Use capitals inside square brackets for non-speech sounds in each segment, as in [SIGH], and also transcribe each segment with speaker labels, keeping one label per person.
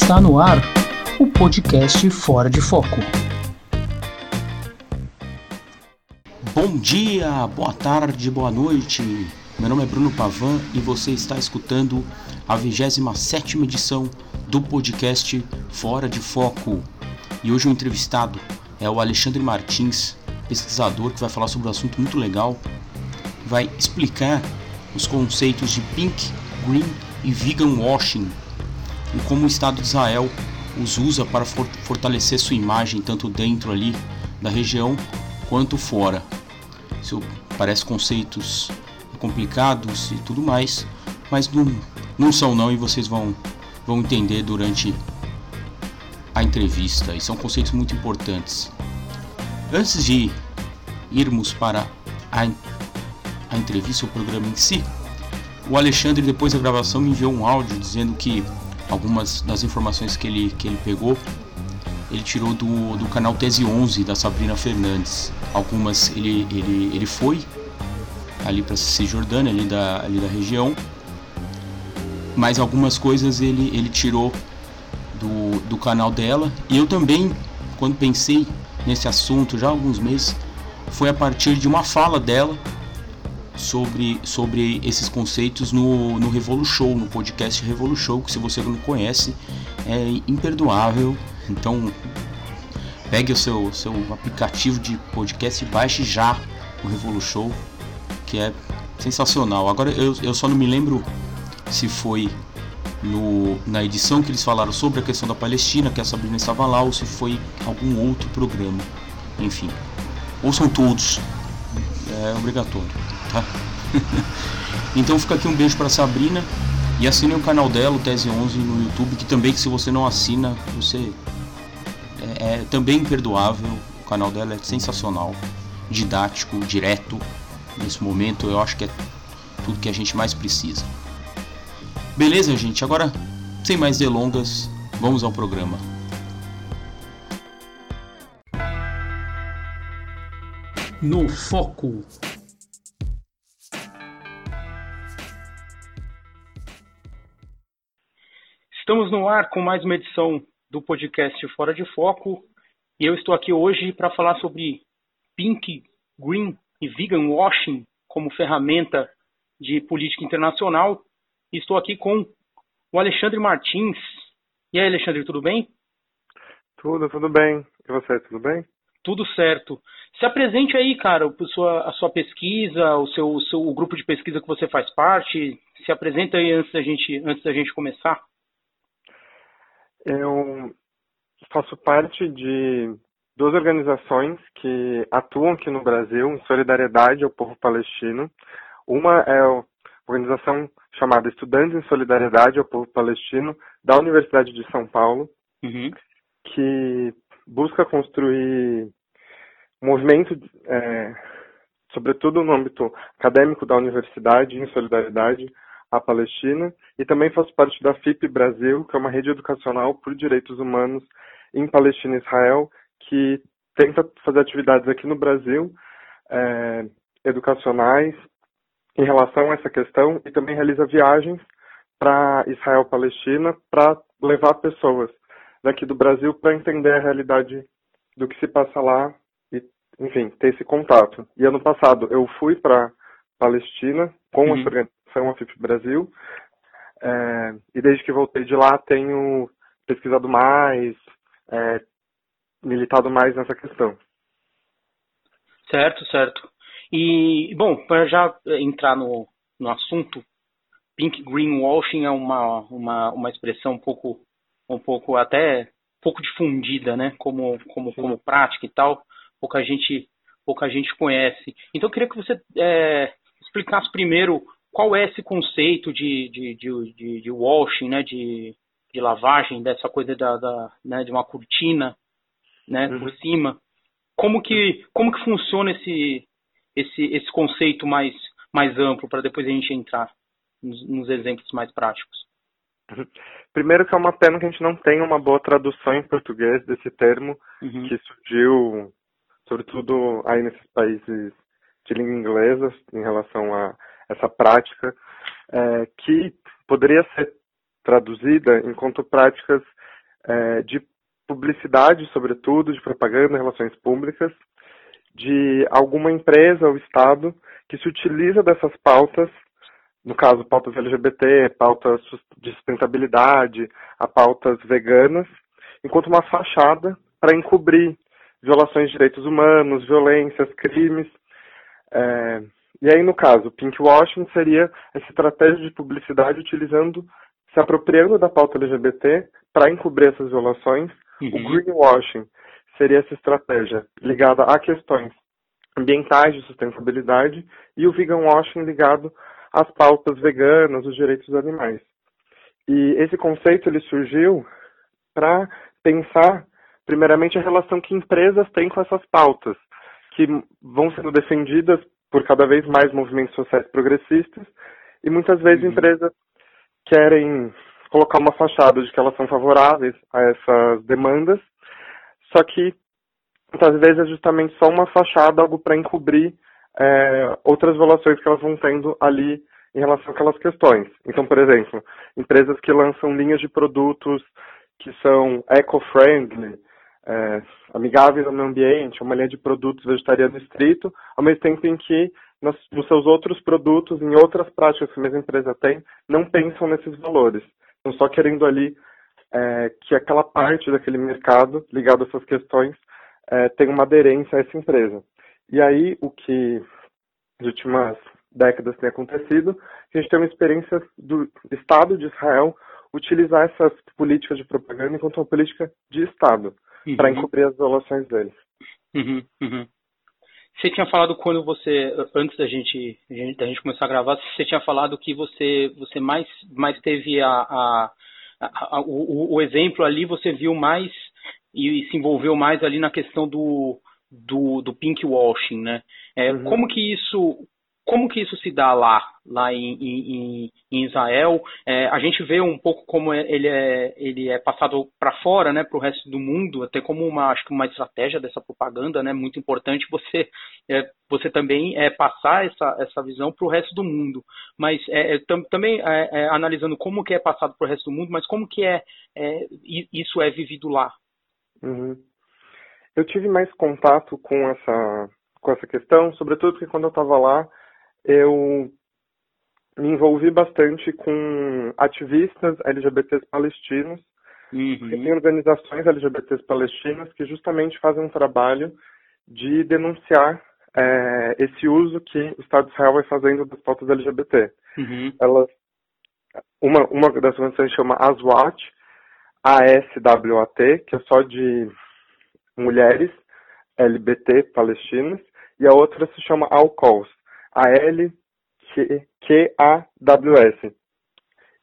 Speaker 1: Está no ar o podcast Fora de Foco.
Speaker 2: Bom dia, boa tarde, boa noite. Meu nome é Bruno Pavan e você está escutando a 27 edição do podcast Fora de Foco. E hoje o entrevistado é o Alexandre Martins, pesquisador que vai falar sobre um assunto muito legal, vai explicar os conceitos de pink, green e vegan washing e como o Estado de Israel os usa para fortalecer sua imagem tanto dentro ali da região quanto fora. Isso parece conceitos complicados e tudo mais, mas não, não são não e vocês vão, vão entender durante a entrevista e são conceitos muito importantes. Antes de irmos para a, a entrevista, o programa em si, o Alexandre, depois da gravação, me enviou um áudio dizendo que algumas das informações que ele, que ele pegou, ele tirou do, do canal Tese 11 da Sabrina Fernandes. Algumas ele, ele, ele foi ali para Cisjordânia, ali da, ali da região, mas algumas coisas ele, ele tirou do, do canal dela. E eu também, quando pensei nesse assunto já há alguns meses, foi a partir de uma fala dela sobre, sobre esses conceitos no, no Revolu Show, no podcast Revolu Show, que se você não conhece é imperdoável. Então pegue o seu, seu aplicativo de podcast e baixe já o Revolu Show, que é sensacional. Agora eu, eu só não me lembro se foi no, na edição que eles falaram sobre a questão da Palestina, que a Sabrina estava lá, ou se foi algum outro programa. Enfim, ouçam todos, é obrigatório, tá? [LAUGHS] então fica aqui um beijo para Sabrina e assine o canal dela, o Tese 11 no YouTube, que também que se você não assina, você é, é também imperdoável. O canal dela é sensacional, didático, direto. Nesse momento eu acho que é tudo que a gente mais precisa. Beleza, gente? Agora, sem mais delongas, vamos ao programa.
Speaker 1: No Foco. Estamos no ar com mais uma edição do podcast Fora de Foco e eu estou aqui hoje para falar sobre pink, green e vegan washing como ferramenta de política internacional estou aqui com o Alexandre Martins. E aí, Alexandre, tudo bem?
Speaker 3: Tudo, tudo bem. E você, tudo bem?
Speaker 1: Tudo certo. Se apresente aí, cara, a sua, a sua pesquisa, o seu, o seu o grupo de pesquisa que você faz parte. Se apresenta aí antes da gente, antes da gente começar.
Speaker 3: Eu faço parte de duas organizações que atuam aqui no Brasil em solidariedade ao povo palestino. Uma é a organização chamada Estudantes em Solidariedade ao Povo Palestino da Universidade de São Paulo, uhum. que busca construir movimento, é, sobretudo no âmbito acadêmico da universidade, em solidariedade à Palestina, e também faço parte da FIP Brasil, que é uma rede educacional por direitos humanos em Palestina e Israel, que tenta fazer atividades aqui no Brasil, é, educacionais, em relação a essa questão e também realiza viagens para Israel Palestina para levar pessoas daqui do Brasil para entender a realidade do que se passa lá e, enfim, ter esse contato. E ano passado eu fui para Palestina com uhum. essa organização AFIP Brasil é, e desde que voltei de lá tenho pesquisado mais, é, militado mais nessa questão.
Speaker 1: Certo, certo. E, bom, para já entrar no, no assunto, pink greenwashing é uma, uma, uma expressão um pouco, um pouco até pouco difundida, né, como, como, como prática e tal, pouca gente, pouca gente conhece. Então eu queria que você é, explicasse primeiro qual é esse conceito de, de, de, de, de washing, né, de, de lavagem, dessa coisa da, da né, de uma cortina né, uhum. por cima. Como que, como que funciona esse, esse, esse conceito mais, mais amplo para depois a gente entrar nos, nos, exemplos mais práticos?
Speaker 3: Primeiro que é uma pena que a gente não tenha uma boa tradução em português desse termo uhum. que surgiu, sobretudo aí nesses países de língua inglesa, em relação a essa prática, é, que poderia ser traduzida enquanto práticas é, de publicidade, sobretudo, de propaganda, relações públicas, de alguma empresa ou Estado que se utiliza dessas pautas, no caso, pautas LGBT, pautas de sustentabilidade, a pautas veganas, enquanto uma fachada para encobrir violações de direitos humanos, violências, crimes. É, e aí, no caso, pinkwashing seria essa estratégia de publicidade utilizando, se apropriando da pauta LGBT para encobrir essas violações. Uhum. O greenwashing seria essa estratégia ligada a questões ambientais de sustentabilidade e o vegan washing ligado às pautas veganas, os direitos dos animais. E esse conceito ele surgiu para pensar primeiramente a relação que empresas têm com essas pautas, que vão sendo defendidas por cada vez mais movimentos sociais progressistas e muitas vezes uhum. empresas querem colocar uma fachada de que elas são favoráveis a essas demandas, só que muitas vezes é justamente só uma fachada, algo para encobrir é, outras violações que elas vão tendo ali em relação àquelas questões. Então, por exemplo, empresas que lançam linhas de produtos que são eco-friendly, é, amigáveis ao meio ambiente, uma linha de produtos vegetariano estrito, ao mesmo tempo em que nos, nos seus outros produtos, em outras práticas que a mesma empresa tem, não pensam nesses valores. Estão só querendo ali é, que aquela parte daquele mercado ligado a essas questões é, tenha uma aderência a essa empresa. E aí, o que nas últimas décadas tem acontecido, a gente tem uma experiência do Estado de Israel utilizar essas políticas de propaganda enquanto uma política de Estado uhum. para encobrir as violações deles.
Speaker 1: Uhum, uhum. Você tinha falado quando você, antes da gente, da gente começar a gravar, você tinha falado que você, você mais, mais teve a, a, a, a o, o, exemplo ali, você viu mais e, e, se envolveu mais ali na questão do, do, do pink washing, né? É, uhum. Como que isso, como que isso se dá lá, lá em, em, em Israel? É, a gente vê um pouco como é, ele é, ele é passado para fora, né, para o resto do mundo, até como uma, acho que uma estratégia dessa propaganda, né, muito importante você, é, você também é, passar essa, essa visão para o resto do mundo. Mas é, é tam, também é, analisando como que é passado para o resto do mundo, mas como que é, isso é vivido lá?
Speaker 3: Uhum. Eu tive mais contato com essa com essa questão, sobretudo porque quando eu estava lá eu me envolvi bastante com ativistas LGBTs palestinos, uhum. tem organizações LGBTs palestinas que justamente fazem um trabalho de denunciar é, esse uso que o Estado de Israel vai fazendo das pautas LGBT. Uhum. Elas, uma, uma das organizações chama ASWAT, A-S-W-A-T, que é só de mulheres LGBT palestinas, e a outra se chama ALCOS, a-L-Q-A-W-S,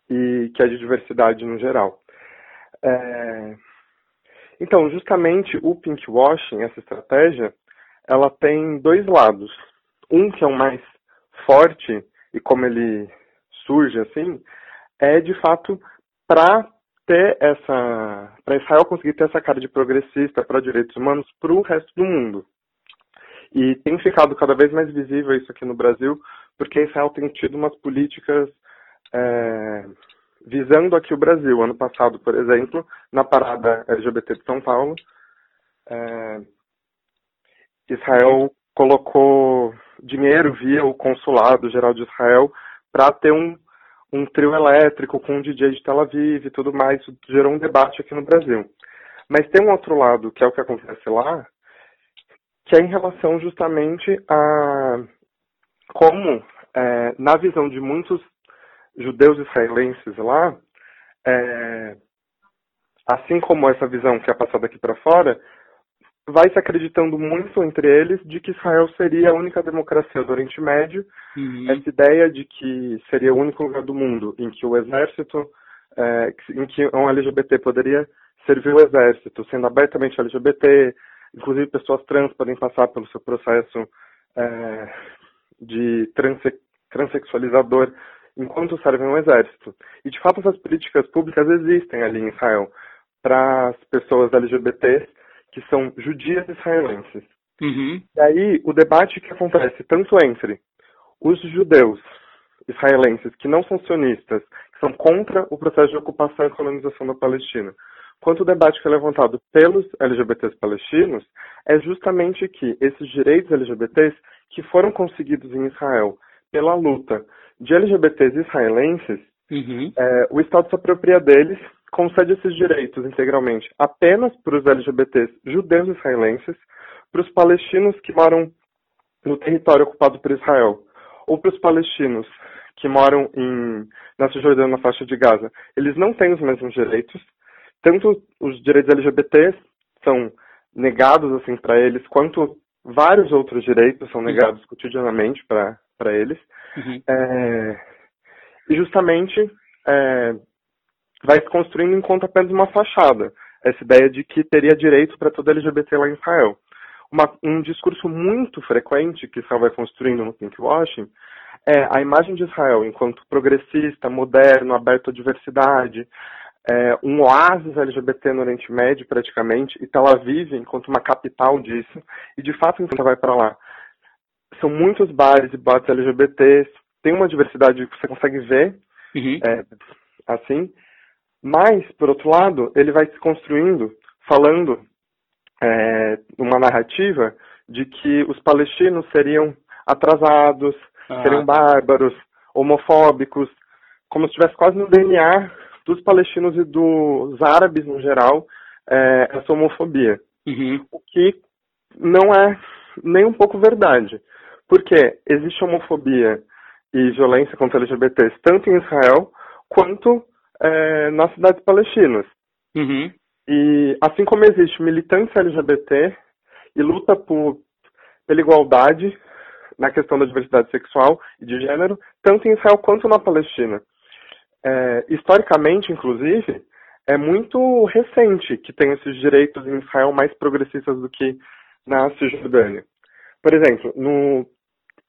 Speaker 3: e que é de diversidade no geral. É... Então, justamente o pinkwashing, essa estratégia, ela tem dois lados. Um que é o mais forte e como ele surge assim, é de fato para ter essa, para Israel conseguir ter essa cara de progressista para direitos humanos para o resto do mundo. E tem ficado cada vez mais visível isso aqui no Brasil, porque Israel tem tido umas políticas é, visando aqui o Brasil. Ano passado, por exemplo, na parada LGBT de São Paulo, é, Israel colocou dinheiro via o Consulado Geral de Israel para ter um, um trio elétrico com um DJ de Tel Aviv e tudo mais. Isso gerou um debate aqui no Brasil. Mas tem um outro lado, que é o que acontece lá, que é em relação justamente a como, é, na visão de muitos judeus israelenses lá, é, assim como essa visão que é passada aqui para fora, vai se acreditando muito entre eles de que Israel seria a única democracia do Oriente Médio, uhum. essa ideia de que seria o único lugar do mundo em que o exército, é, em que um LGBT poderia servir o exército, sendo abertamente LGBT, Inclusive, pessoas trans podem passar pelo seu processo é, de transe transexualizador enquanto servem no exército. E, de fato, essas políticas públicas existem ali em Israel para as pessoas LGBTs que são judias israelenses. Uhum. E aí, o debate que acontece tanto entre os judeus israelenses que não são sionistas, que são contra o processo de ocupação e colonização da Palestina, quanto o debate que é levantado pelos LGBTs palestinos é justamente que esses direitos LGBTs que foram conseguidos em Israel pela luta de LGBTs israelenses, uhum. é, o Estado se apropria deles, concede esses direitos integralmente apenas para os LGBTs judeus israelenses, para os palestinos que moram no território ocupado por Israel, ou para os palestinos que moram em, na Cisjordânia, na faixa de Gaza. Eles não têm os mesmos direitos, tanto os direitos LGBTs são negados assim para eles, quanto vários outros direitos são negados uhum. cotidianamente para eles. Uhum. É, e justamente é, vai se construindo enquanto apenas uma fachada, essa ideia de que teria direito para todo LGBT lá em Israel. Uma, um discurso muito frequente que Israel vai construindo no pinkwashing é a imagem de Israel enquanto progressista, moderno, aberto à diversidade, é, um oásis LGBT no Oriente Médio, praticamente, e Tel Aviv enquanto uma capital disso, e de fato então vai para lá. São muitos bares e boates LGBTs, tem uma diversidade que você consegue ver, uhum. é, assim, mas, por outro lado, ele vai se construindo falando é, uma narrativa de que os palestinos seriam atrasados, ah. seriam bárbaros, homofóbicos, como se estivesse quase no DNA dos palestinos e dos árabes no geral é, essa homofobia. Uhum. O que não é nem um pouco verdade. Porque existe homofobia e violência contra LGBTs tanto em Israel quanto é, nas cidades palestinas. Uhum. E assim como existe militância LGBT e luta por, pela igualdade na questão da diversidade sexual e de gênero, tanto em Israel quanto na Palestina é, historicamente, inclusive, é muito recente que tem esses direitos em Israel mais progressistas do que na Cisjordânia. Por exemplo, no,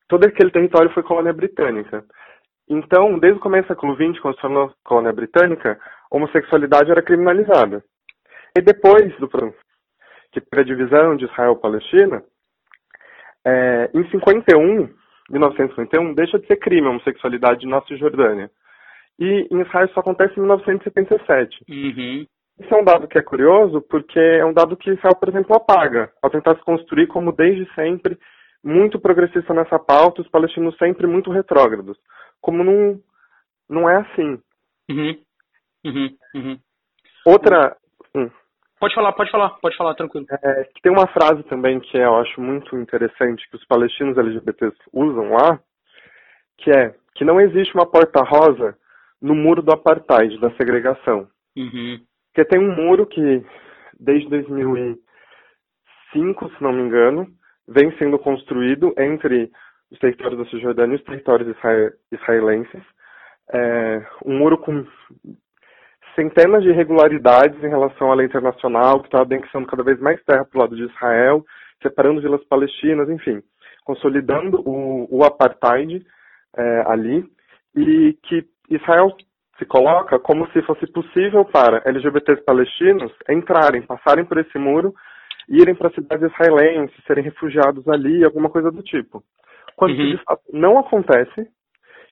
Speaker 3: todo aquele território foi colônia britânica. Então, desde o começo do século XX, quando se tornou colônia britânica, homossexualidade era criminalizada. E depois do que a divisão de Israel-Palestina, é, em 51, 1951, deixa de ser crime a homossexualidade na Cisjordânia e em Israel isso acontece em 1977. Uhum. Isso é um dado que é curioso, porque é um dado que Israel, por exemplo, apaga, ao tentar se construir como desde sempre muito progressista nessa pauta, os palestinos sempre muito retrógrados. Como não, não é assim. Uhum. Uhum. Uhum. Outra. Hum.
Speaker 1: Pode falar, pode falar, pode falar, tranquilo.
Speaker 3: É, tem uma frase também que eu acho muito interessante que os palestinos LGBTs usam lá, que é que não existe uma porta rosa no muro do apartheid, da segregação. Uhum. Porque tem um muro que, desde 2005, se não me engano, vem sendo construído entre os territórios da Cisjordânia e os territórios israelenses. É, um muro com centenas de irregularidades em relação à lei internacional, que está anexando cada vez mais terra para o lado de Israel, separando vilas palestinas, enfim, consolidando o, o apartheid é, ali, e que Israel se coloca como se fosse possível para LGBTs palestinos entrarem, passarem por esse muro, irem para cidades israelenses, serem refugiados ali, alguma coisa do tipo. Quando uhum. isso não acontece,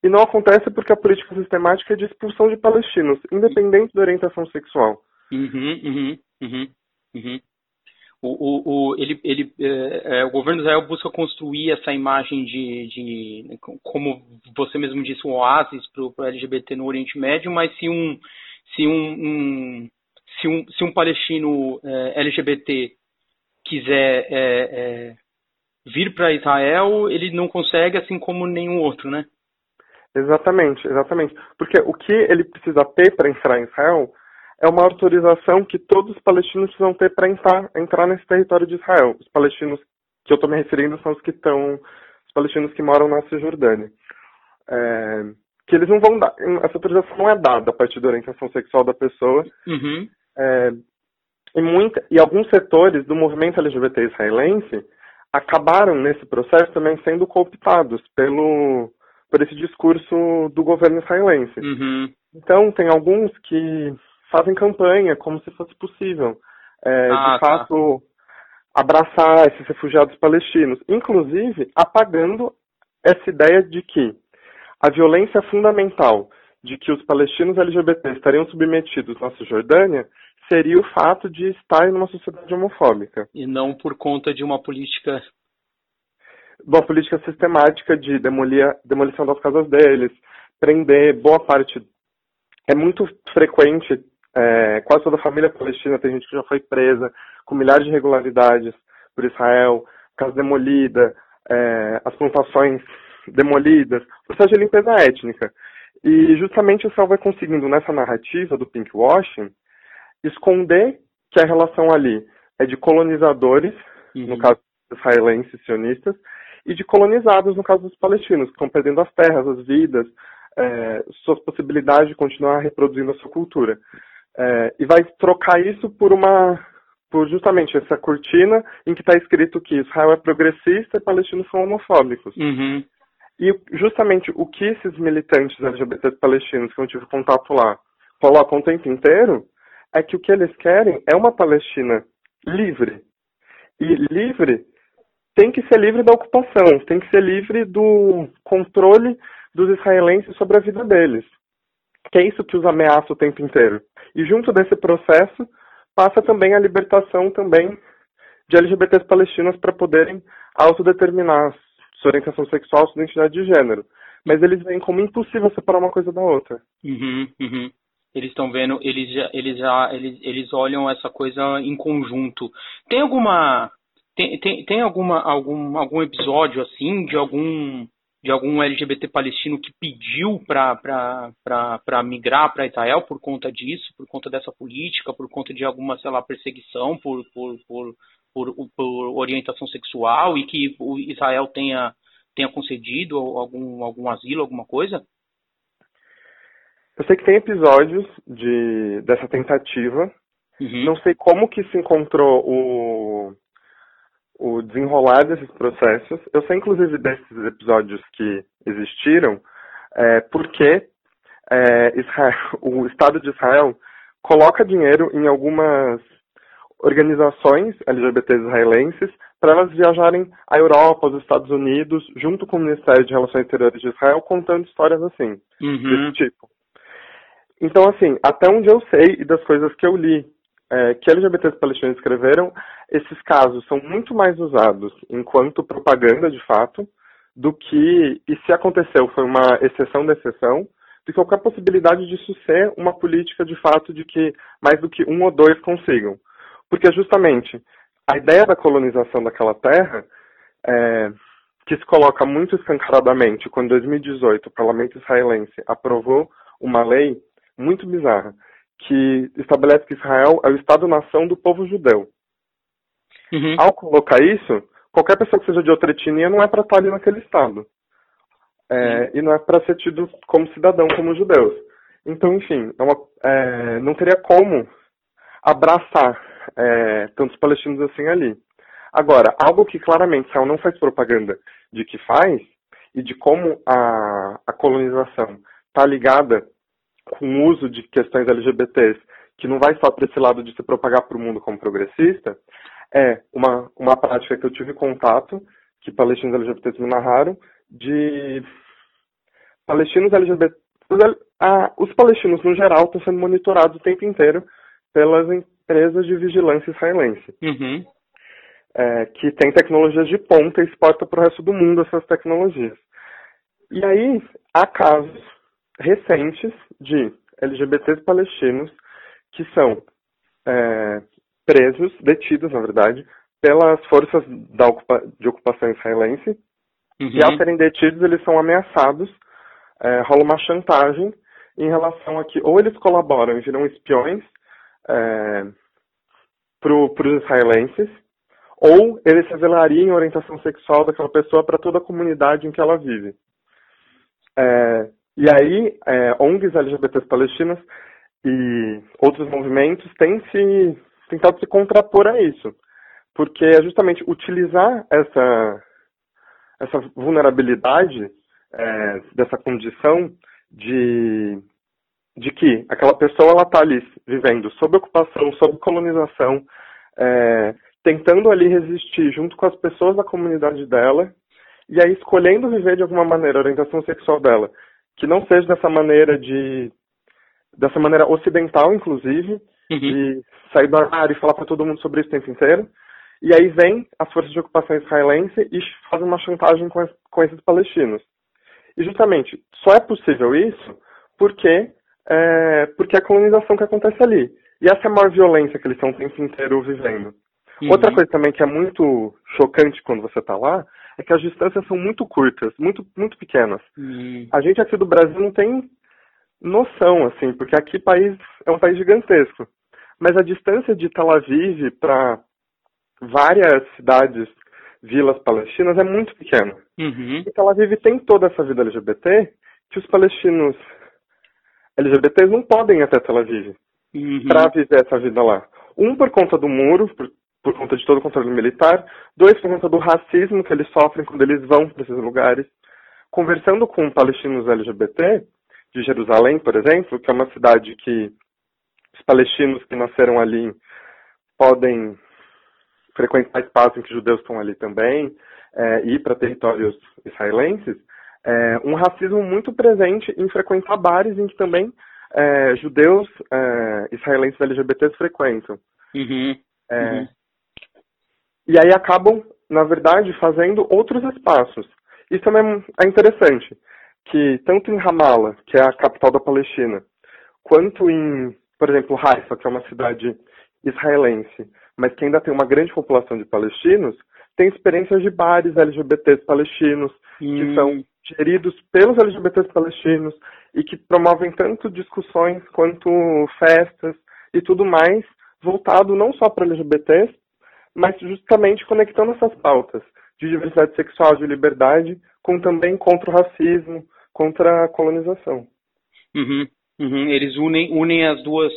Speaker 3: e não acontece porque a política sistemática é de expulsão de palestinos, independente da orientação sexual.
Speaker 1: Uhum, uhum, uhum, uhum. O, o, o, ele, ele, é, é, o governo de Israel busca construir essa imagem de, de como você mesmo disse, um oásis para o LGBT no Oriente Médio, mas se um, se um, um se um, se um palestino é, LGBT quiser é, é, vir para Israel, ele não consegue, assim como nenhum outro, né?
Speaker 3: Exatamente, exatamente. Porque o que ele precisa ter para entrar em Israel é uma autorização que todos os palestinos precisam ter para entrar, entrar nesse território de Israel. Os palestinos que eu estou me referindo são os que estão, os palestinos que moram na Cisjordânia. É, que eles não vão dar, essa autorização não é dada a partir da orientação sexual da pessoa. Uhum. É, e, muita, e alguns setores do movimento LGBT israelense acabaram nesse processo também sendo cooptados pelo por esse discurso do governo israelense. Uhum. Então, tem alguns que fazem campanha como se fosse possível, é, ah, de tá. fato, tá. abraçar esses refugiados palestinos, inclusive apagando essa ideia de que a violência fundamental de que os palestinos LGBT estariam submetidos na Cisjordânia seria o fato de estar em uma sociedade homofóbica.
Speaker 1: E não por conta de uma política.
Speaker 3: Uma política sistemática de demolição das casas deles, prender boa parte. É muito frequente, é, quase toda a família palestina tem gente que já foi presa, com milhares de irregularidades por Israel, casa demolida, é, as plantações demolidas, processo de limpeza étnica. E justamente o Israel vai conseguindo, nessa narrativa do pinkwashing, esconder que a relação ali é de colonizadores, uhum. no caso israelenses sionistas, e de colonizados, no caso dos palestinos, que estão perdendo as terras, as vidas, é, suas possibilidades de continuar reproduzindo a sua cultura. É, e vai trocar isso por uma por justamente essa cortina em que está escrito que Israel é progressista e palestinos são homofóbicos.
Speaker 1: Uhum.
Speaker 3: E justamente o que esses militantes LGBTs palestinos que eu tive contato lá colocam o tempo inteiro é que o que eles querem é uma Palestina livre. E livre tem que ser livre da ocupação, tem que ser livre do controle dos israelenses sobre a vida deles. Que é isso que os ameaça o tempo inteiro. E junto desse processo passa também a libertação também de LGBTs palestinas para poderem autodeterminar sua orientação sexual, sua identidade de gênero. Mas eles veem como impossível separar uma coisa da outra.
Speaker 1: Uhum, uhum eles estão vendo, eles já, eles já, eles, eles olham essa coisa em conjunto. Tem alguma, tem, tem, tem alguma, algum, algum episódio assim de algum, de algum LGBT palestino que pediu para migrar para Israel por conta disso, por conta dessa política, por conta de alguma, sei lá, perseguição por, por, por, por, por orientação sexual e que o Israel tenha, tenha concedido algum, algum asilo, alguma coisa?
Speaker 3: Eu sei que tem episódios de, dessa tentativa. Uhum. Não sei como que se encontrou o, o desenrolar desses processos. Eu sei, inclusive, desses episódios que existiram, é, porque é, Israel, [LAUGHS] o Estado de Israel coloca dinheiro em algumas organizações LGBT israelenses para elas viajarem à Europa, aos Estados Unidos, junto com o Ministério de Relações Exteriores de Israel, contando histórias assim,
Speaker 1: uhum.
Speaker 3: desse tipo. Então, assim, até onde eu sei e das coisas que eu li é, que LGBTs palestinos escreveram, esses casos são muito mais usados enquanto propaganda, de fato, do que, e se aconteceu, foi uma exceção da exceção, que qualquer possibilidade disso ser uma política, de fato, de que mais do que um ou dois consigam. Porque, justamente, a ideia da colonização daquela terra, é, que se coloca muito escancaradamente quando, em 2018, o parlamento israelense aprovou uma lei muito bizarra, que estabelece que Israel é o Estado-nação do povo judeu.
Speaker 1: Uhum.
Speaker 3: Ao colocar isso, qualquer pessoa que seja de outra etnia não é para estar ali naquele Estado. É, e não é para ser tido como cidadão, como judeus. Então, enfim, é uma, é, não teria como abraçar é, tantos palestinos assim ali. Agora, algo que claramente Israel não faz propaganda de que faz, e de como a, a colonização está ligada com o uso de questões LGBTs, que não vai só para esse lado de se propagar para o mundo como progressista, é uma, uma prática que eu tive contato, que palestinos LGBTs me narraram, de palestinos LGBT. Os, ah, os palestinos, no geral, estão sendo monitorados o tempo inteiro pelas empresas de vigilância israelense.
Speaker 1: Uhum.
Speaker 3: É, que tem tecnologias de ponta e exporta para o resto do mundo essas tecnologias. E aí, há casos recentes de LGBTs palestinos que são é, presos, detidos, na verdade, pelas forças da ocupa de ocupação israelense.
Speaker 1: Uhum.
Speaker 3: E ao serem detidos, eles são ameaçados, é, rola uma chantagem em relação a que ou eles colaboram e viram espiões é, para os israelenses, ou eles revelariam a orientação sexual daquela pessoa para toda a comunidade em que ela vive. É, e aí, é, ONGs LGBTs palestinas e outros movimentos têm se tentado se contrapor a isso, porque é justamente utilizar essa essa vulnerabilidade é, dessa condição de de que aquela pessoa ela está ali vivendo sob ocupação, sob colonização, é, tentando ali resistir junto com as pessoas da comunidade dela e aí escolhendo viver de alguma maneira a orientação sexual dela que não seja dessa maneira de dessa maneira ocidental, inclusive, uhum. de sair do armário e falar para todo mundo sobre isso o tempo inteiro. E aí vem as forças de ocupação israelense e fazem uma chantagem com, com esses palestinos. E justamente, só é possível isso porque é, porque é a colonização que acontece ali. E essa é a maior violência que eles estão o tempo inteiro vivendo. Uhum. Outra coisa também que é muito chocante quando você está lá é que as distâncias são muito curtas, muito, muito pequenas. Uhum. A gente aqui do Brasil não tem noção, assim, porque aqui país é um país gigantesco. Mas a distância de Tel Aviv para várias cidades, vilas palestinas é muito pequena. Uhum. E Tel Aviv tem toda essa vida LGBT que os palestinos LGBTs não podem ir até Tel Aviv uhum. para viver essa vida lá. Um, por conta do muro, por, por conta de todo o controle militar. Dois, por conta do racismo que eles sofrem quando eles vão para esses lugares. Conversando com palestinos LGBT, de Jerusalém, por exemplo, que é uma cidade que os palestinos que nasceram ali podem frequentar espaços em que judeus estão ali também, é, ir para territórios israelenses, é, um racismo muito presente em frequentar bares em que também é, judeus israelenses LGBTs frequentam. Uhum. Uhum. E aí acabam, na verdade, fazendo outros espaços. Isso também é interessante que tanto em Ramallah, que é a capital da Palestina, quanto em, por exemplo, Haifa, que é uma cidade israelense, mas que ainda tem uma grande população de palestinos, tem experiências de bares LGBTs palestinos, hum. que são geridos pelos LGBTs palestinos e que promovem tanto discussões quanto festas e tudo mais, voltado não só para LGBTs, mas justamente conectando essas pautas de diversidade sexual, de liberdade, com também contra o racismo, contra a colonização.
Speaker 1: Uhum, uhum. Eles unem, unem as duas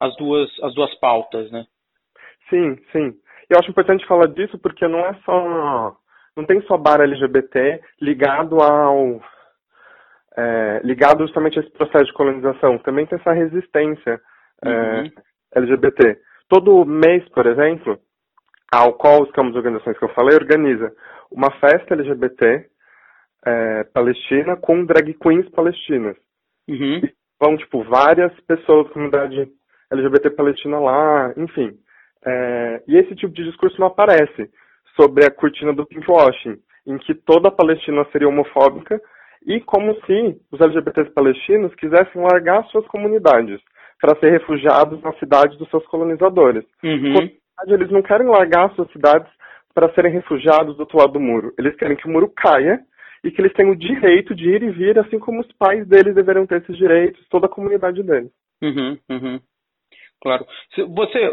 Speaker 1: as duas as duas pautas, né?
Speaker 3: Sim, sim. Eu acho importante falar disso porque não é só não tem só bar LGBT ligado ao é, ligado justamente a esse processo de colonização. Também tem essa resistência é, uhum. LGBT. Todo mês, por exemplo, a Alcool, que é uma das organizações que eu falei, organiza uma festa LGBT é, palestina com drag queens palestinas. Uhum. E vão, tipo, várias pessoas da comunidade LGBT palestina lá, enfim. É, e esse tipo de discurso não aparece sobre a cortina do pinkwashing, em que toda a Palestina seria homofóbica e como se os LGBTs palestinos quisessem largar suas comunidades para ser refugiados nas cidades dos seus colonizadores. Uhum. Eles não querem largar suas cidades para serem refugiados do outro lado do muro. Eles querem que o muro caia e que eles tenham o direito de ir e vir, assim como os pais deles deveriam ter esses direitos, toda a comunidade deles.
Speaker 1: Uhum, uhum. Claro. Você,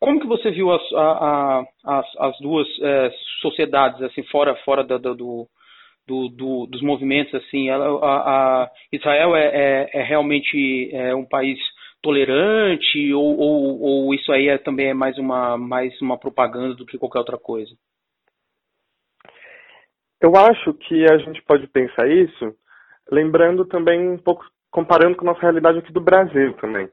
Speaker 1: como que você viu as, a, as, as duas é, sociedades assim fora fora do, do, do, do, dos movimentos assim? A, a Israel é, é, é, realmente é um país tolerante ou, ou, ou isso aí é, também é mais uma mais uma propaganda do que qualquer outra coisa?
Speaker 3: Eu acho que a gente pode pensar isso lembrando também um pouco, comparando com a nossa realidade aqui do Brasil também.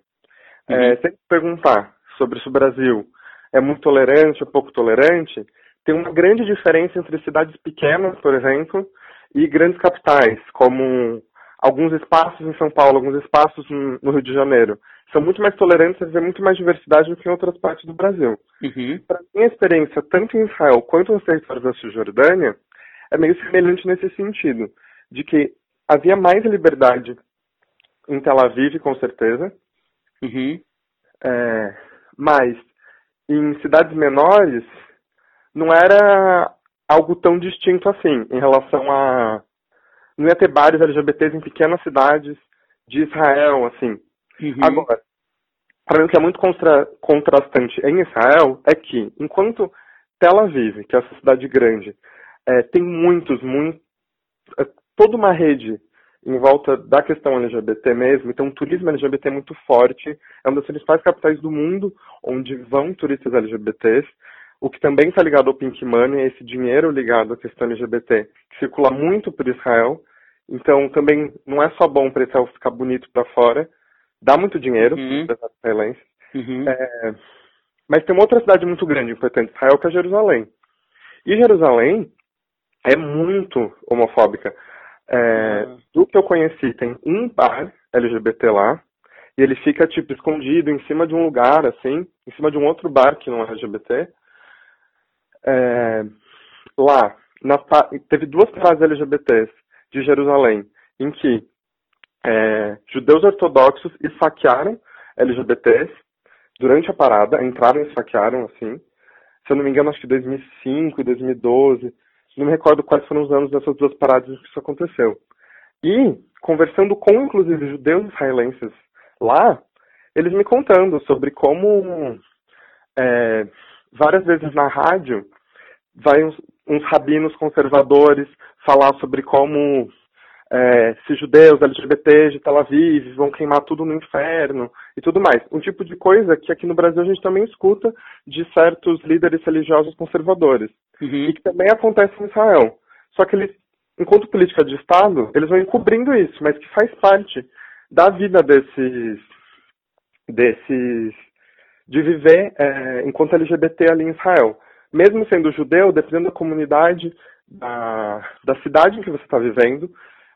Speaker 3: É, uhum. É, sempre perguntar sobre se o Brasil é muito tolerante ou pouco tolerante, tem uma grande diferença entre cidades pequenas, por exemplo, e grandes capitais, como alguns espaços em São Paulo, alguns espaços no Rio de Janeiro. São muito mais tolerantes, e muito mais diversidade do que em outras partes do Brasil. Uhum. Para minha experiência, tanto em Israel quanto nos territórios da Cisjordânia, é meio semelhante nesse sentido, de que havia mais liberdade em Tel Aviv, com certeza, uhum. é, mas em cidades menores não era algo tão distinto assim, em relação a... Não ia ter bares LGBTs em pequenas cidades de Israel, assim. Uhum. Agora, para mim o que é muito contra, contrastante em Israel é que, enquanto Tel Aviv, que é essa cidade grande, é, tem muitos, muito, é, toda uma rede em volta da questão LGBT mesmo, então o turismo LGBT é muito forte, é uma das principais capitais do mundo onde vão turistas LGBTs, o que também está ligado ao Pink Money, é esse dinheiro ligado à questão LGBT, que circula muito por Israel, então também não é só bom para Israel ficar bonito para fora, dá muito dinheiro uhum. para israelenses, uhum. é, mas tem uma outra cidade muito grande, importante, Israel, que é Jerusalém. E Jerusalém é muito homofóbica. É, uhum. Do que eu conheci, tem um bar LGBT lá, e ele fica, tipo, escondido em cima de um lugar, assim, em cima de um outro bar que não é LGBT. É, lá, na, teve duas paradas LGBTs de Jerusalém, em que é, judeus ortodoxos esfaquearam LGBTs durante a parada, entraram e esfaquearam, assim. Se eu não me engano, acho que 2005 e 2012. Não me recordo quais foram os anos dessas duas paradas que isso aconteceu. E, conversando com, inclusive, judeus israelenses lá, eles me contando sobre como é, várias vezes na rádio vai uns rabinos conservadores falar sobre como é, se judeus, LGBTs de Tel Aviv vão queimar tudo no inferno e tudo mais. Um tipo de coisa que aqui no Brasil a gente também escuta de certos líderes religiosos conservadores. Uhum. E que também acontece em Israel. Só que eles, enquanto política de Estado, eles vão encobrindo isso, mas que faz parte da vida desses, desses de viver é, enquanto LGBT ali em Israel. Mesmo sendo judeu, dependendo da comunidade, da, da cidade em que você está vivendo,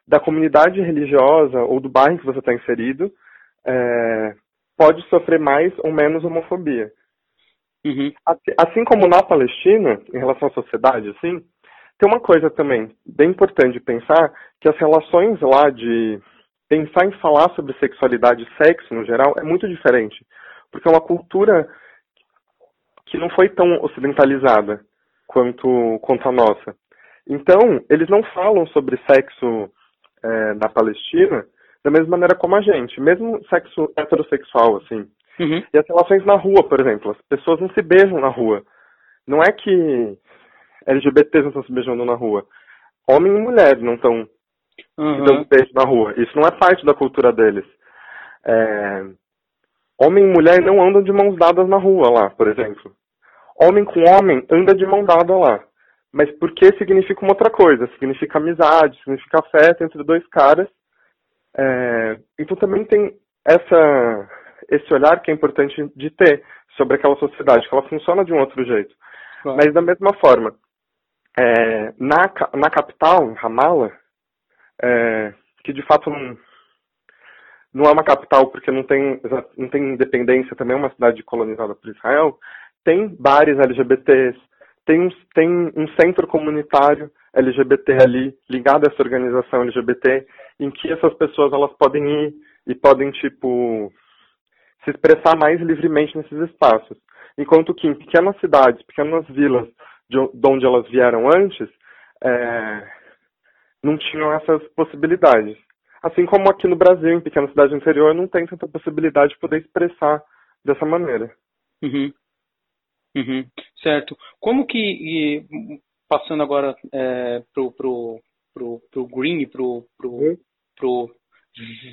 Speaker 3: da comunidade religiosa ou do bairro em que você está inserido, é, pode sofrer mais ou menos homofobia. Uhum. Assim como na Palestina, em relação à sociedade, assim, tem uma coisa também bem importante de pensar, que as relações lá de pensar em falar sobre sexualidade e sexo no geral é muito diferente. Porque é uma cultura que não foi tão ocidentalizada quanto, quanto a nossa. Então, eles não falam sobre sexo é, na Palestina da mesma maneira como a gente, mesmo sexo heterossexual, assim. Uhum. E as relações na rua, por exemplo, as pessoas não se beijam na rua. Não é que LGBTs não estão se beijando na rua. Homem e mulher não estão uhum. se dando beijo na rua. Isso não é parte da cultura deles. É... Homem e mulher não andam de mãos dadas na rua lá, por exemplo. Homem com homem anda de mão dada lá mas porque significa uma outra coisa, significa amizade, significa afeto entre dois caras. É, então também tem essa, esse olhar que é importante de ter sobre aquela sociedade, que ela funciona de um outro jeito. Claro. Mas da mesma forma, é, na, na capital, Ramallah, é, que de fato não, não é uma capital porque não tem, não tem independência, também é uma cidade colonizada por Israel, tem bares LGBTs, tem um, tem um centro comunitário LGBT ali, ligado a essa organização LGBT, em que essas pessoas elas podem ir e podem, tipo, se expressar mais livremente nesses espaços. Enquanto que em pequenas cidades, pequenas vilas de, onde elas vieram antes, é, não tinham essas possibilidades. Assim como aqui no Brasil, em pequena cidade interior, não tem tanta possibilidade de poder expressar dessa maneira.
Speaker 1: Uhum. Uhum, certo. Como que, e, passando agora é, pro, pro, pro, pro green, pro, pro, uhum. pro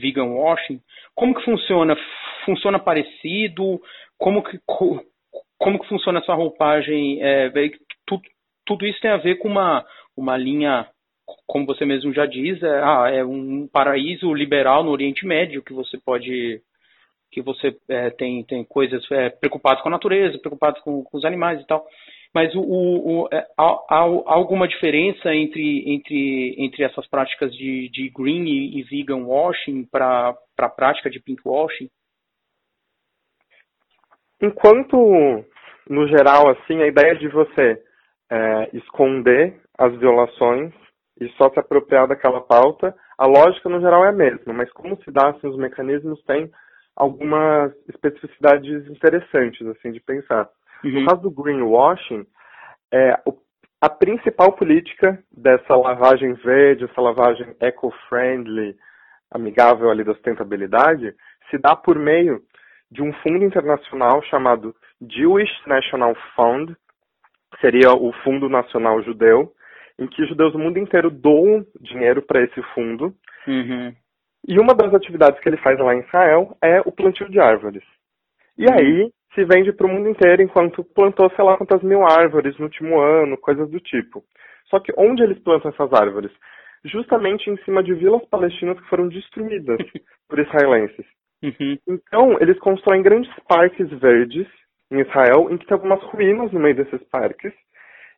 Speaker 1: vegan washing, como que funciona? Funciona parecido? Como que, como que funciona essa roupagem? É, tudo, tudo isso tem a ver com uma, uma linha, como você mesmo já diz, é, ah, é um paraíso liberal no Oriente Médio que você pode que você é, tem, tem coisas é, preocupadas com a natureza, preocupadas com, com, os animais e tal. Mas o, o, o é, há, há, alguma diferença entre, entre, entre essas práticas de, de green e, e vegan washing para a prática de pink washing?
Speaker 3: Enquanto, no geral, assim, a ideia de você é, esconder as violações e só se apropriar daquela pauta, a lógica no geral é a mesma, mas como se dá, assim, os mecanismos têm algumas especificidades interessantes assim de pensar. Uhum. No caso do greenwashing, é, o, a principal política dessa lavagem verde, essa lavagem eco-friendly, amigável ali da sustentabilidade, se dá por meio de um fundo internacional chamado Jewish National Fund, seria o Fundo Nacional Judeu, em que judeus do mundo inteiro doam dinheiro para esse fundo. Uhum. E uma das atividades que ele faz lá em Israel é o plantio de árvores. E aí se vende para o mundo inteiro enquanto plantou, sei lá, quantas mil árvores no último ano, coisas do tipo. Só que onde eles plantam essas árvores? Justamente em cima de vilas palestinas que foram destruídas [LAUGHS] por israelenses. Uhum. Então, eles constroem grandes parques verdes em Israel, em que tem algumas ruínas no meio desses parques.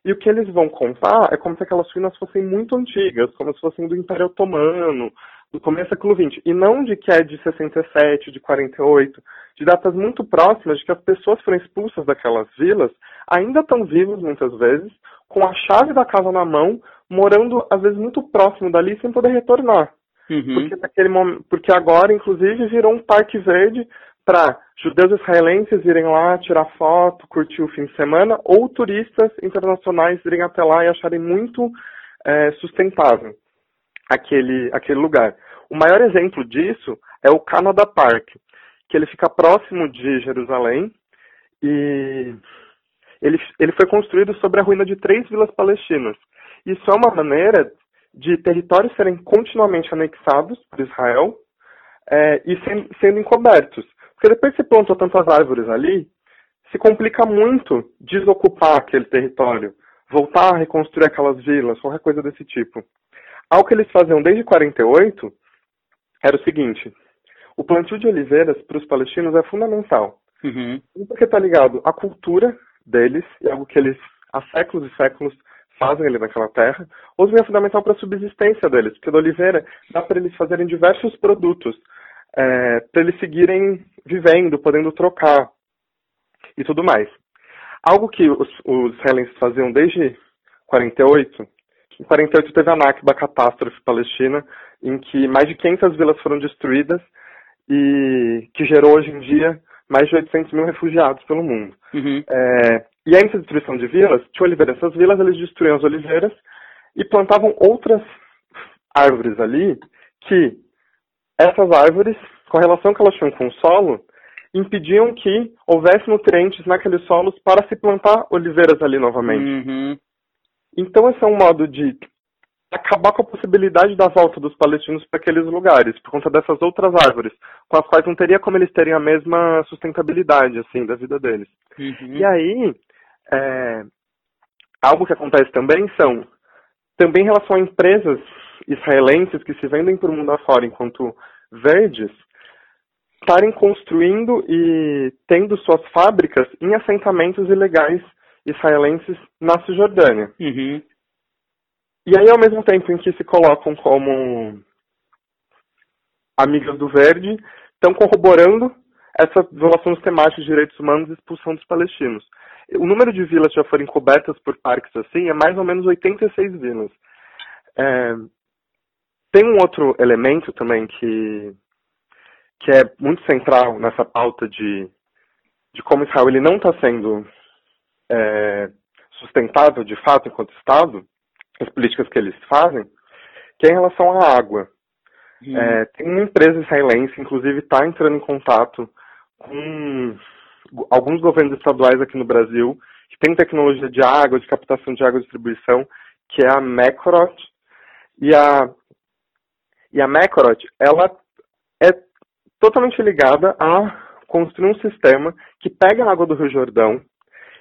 Speaker 3: E o que eles vão contar é como se aquelas ruínas fossem muito antigas, como se fossem do Império Otomano, do começo do século XX, e não de que é de 67, de 48, de datas muito próximas de que as pessoas foram expulsas daquelas vilas, ainda estão vivas muitas vezes, com a chave da casa na mão, morando às vezes muito próximo dali sem poder retornar. Uhum. Porque, naquele momento, porque agora, inclusive, virou um parque verde para judeus israelenses irem lá tirar foto, curtir o fim de semana, ou turistas internacionais irem até lá e acharem muito é, sustentável aquele, aquele lugar. O maior exemplo disso é o Canada Park, que ele fica próximo de Jerusalém e ele, ele foi construído sobre a ruína de três vilas palestinas. Isso é uma maneira de territórios serem continuamente anexados por Israel é, e sem, sendo encobertos. Porque depois que você plantou tantas árvores ali, se complica muito desocupar aquele território, voltar a reconstruir aquelas vilas, qualquer coisa desse tipo. Algo que eles faziam desde 48 era o seguinte: o plantio de oliveiras para os palestinos é fundamental. Uhum. Porque está ligado à cultura deles, e algo que eles há séculos e séculos fazem ali naquela terra. Outro é fundamental para a subsistência deles, porque da oliveira dá para eles fazerem diversos produtos, é, para eles seguirem vivendo, podendo trocar e tudo mais. Algo que os, os israelenses faziam desde 48, em 48 teve a Nakba, a catástrofe palestina, em que mais de 500 vilas foram destruídas e que gerou hoje em dia mais de 800 mil refugiados pelo mundo. Uhum. É, e essa destruição de vilas, tinha oliveiras. Essas vilas, eles destruíam as oliveiras e plantavam outras árvores ali que essas árvores, com a relação que elas tinham com o solo, impediam que houvesse nutrientes naqueles solos para se plantar oliveiras ali novamente. Uhum. Então esse é um modo de acabar com a possibilidade da volta dos palestinos para aqueles lugares, por conta dessas outras árvores, com as quais não teria como eles terem a mesma sustentabilidade, assim, da vida deles. Uhum. E aí, é, algo que acontece também são, também em relação a empresas israelenses que se vendem para o mundo afora enquanto verdes, estarem construindo e tendo suas fábricas em assentamentos ilegais israelenses na Cisjordânia. Uhum. E aí, ao mesmo tempo em que se colocam como amigas do verde, estão corroborando essa violação dos temáticos de direitos humanos e expulsão dos palestinos. O número de vilas que já foram cobertas por parques assim é mais ou menos 86 vilas. É, tem um outro elemento também que, que é muito central nessa pauta de, de como Israel ele não está sendo é, sustentável de fato enquanto Estado, as políticas que eles fazem, que é em relação à água. Uhum. É, tem uma empresa israelense, inclusive, está entrando em contato com alguns governos estaduais aqui no Brasil, que tem tecnologia de água, de captação de água e distribuição, que é a Mecorot. E a, e a Mecorot, ela é totalmente ligada a construir um sistema que pega a água do Rio Jordão,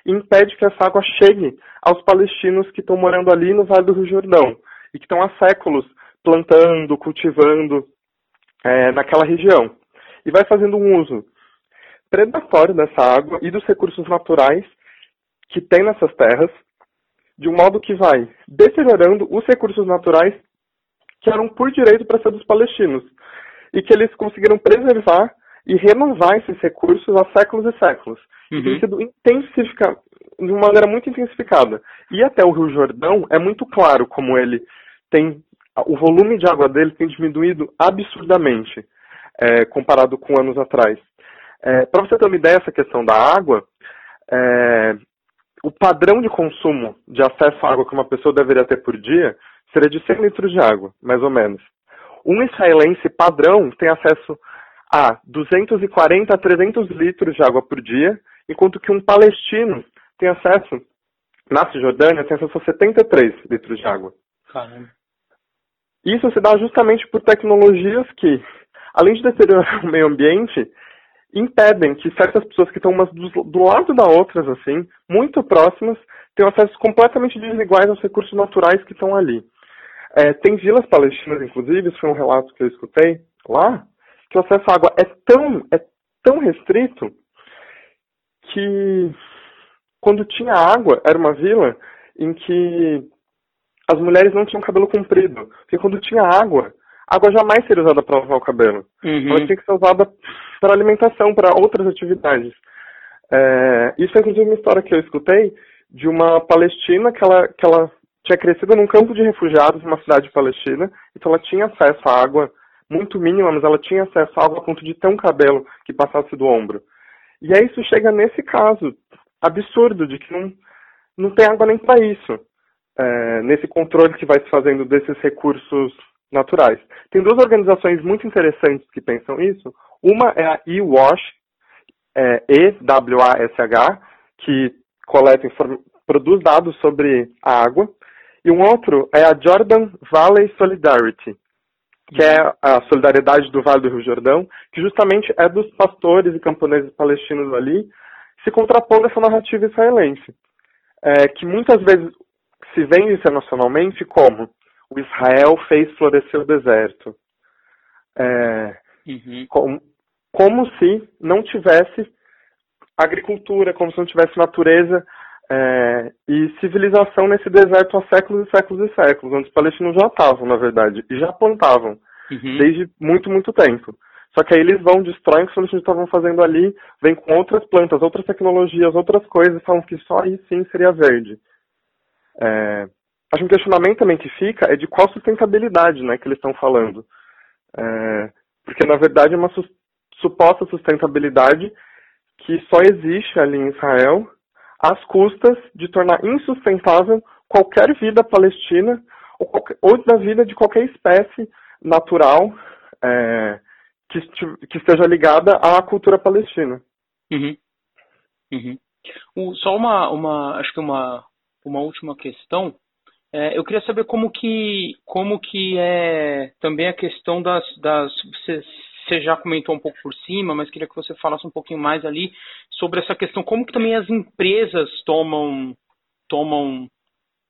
Speaker 3: e impede que essa água chegue aos palestinos que estão morando ali no Vale do Rio Jordão e que estão há séculos plantando, cultivando é, naquela região. E vai fazendo um uso predatório dessa água e dos recursos naturais que tem nessas terras, de um modo que vai deteriorando os recursos naturais que eram por direito para ser dos palestinos e que eles conseguiram preservar e renovar esses recursos há séculos e séculos. Uhum. E tem sido intensificado, de uma maneira muito intensificada. E até o Rio Jordão é muito claro como ele tem. O volume de água dele tem diminuído absurdamente é, comparado com anos atrás. É, Para você ter uma ideia, essa questão da água, é, o padrão de consumo de acesso à água que uma pessoa deveria ter por dia seria de 100 litros de água, mais ou menos. Um israelense padrão tem acesso a 240 a 300 litros de água por dia, enquanto que um palestino tem acesso, na Cisjordânia, tem acesso a 73 litros de água. Caramba. Isso se dá justamente por tecnologias que, além de deteriorar [LAUGHS] o meio ambiente, impedem que certas pessoas que estão umas do, do lado da outras, assim, muito próximas, tenham acesso completamente desiguais aos recursos naturais que estão ali. É, tem vilas palestinas, inclusive, isso foi um relato que eu escutei lá, que o acesso à água é tão, é tão restrito que quando tinha água, era uma vila em que as mulheres não tinham cabelo comprido. Porque quando tinha água, a água jamais seria usada para lavar o cabelo.
Speaker 1: Uhum.
Speaker 3: Ela tinha que ser usada para alimentação, para outras atividades. É, isso é inclusive uma história que eu escutei de uma palestina que ela, que ela tinha crescido num campo de refugiados, numa cidade palestina, então ela tinha acesso à água muito mínima, mas ela tinha acesso à água a ponto de ter um cabelo que passasse do ombro. E aí isso chega nesse caso absurdo de que não, não tem água nem para isso, é, nesse controle que vai se fazendo desses recursos naturais. Tem duas organizações muito interessantes que pensam isso. Uma é a eWash, é, E-W-A-S-H, que coleta, produz dados sobre a água. E um outro é a Jordan Valley Solidarity, que é a solidariedade do Vale do Rio Jordão, que justamente é dos pastores e camponeses palestinos ali, se contrapondo a essa narrativa israelense, é, que muitas vezes se vende internacionalmente como o Israel fez florescer o deserto. É, uhum. como, como se não tivesse agricultura, como se não tivesse natureza é, e civilização nesse deserto há séculos e séculos e séculos, onde os palestinos já estavam, na verdade, e já plantavam, uhum. desde muito, muito tempo. Só que aí eles vão, destroem o que os palestinos estavam fazendo ali, vêm com outras plantas, outras tecnologias, outras coisas, falam que só aí sim seria verde. É, acho que um questionamento também que fica é de qual sustentabilidade né, que eles estão falando. É, porque, na verdade, é uma su suposta sustentabilidade que só existe ali em Israel às custas de tornar insustentável qualquer vida palestina ou, qualquer, ou da vida de qualquer espécie natural é, que, que, esteja ligada à cultura palestina.
Speaker 1: Uhum. Uhum. Só uma, uma, acho que uma, uma última questão. É, eu queria saber como que, como que é também a questão das, das você, já comentou um pouco por cima, mas queria que você falasse um pouquinho mais ali sobre essa questão, como que também as empresas tomam tomam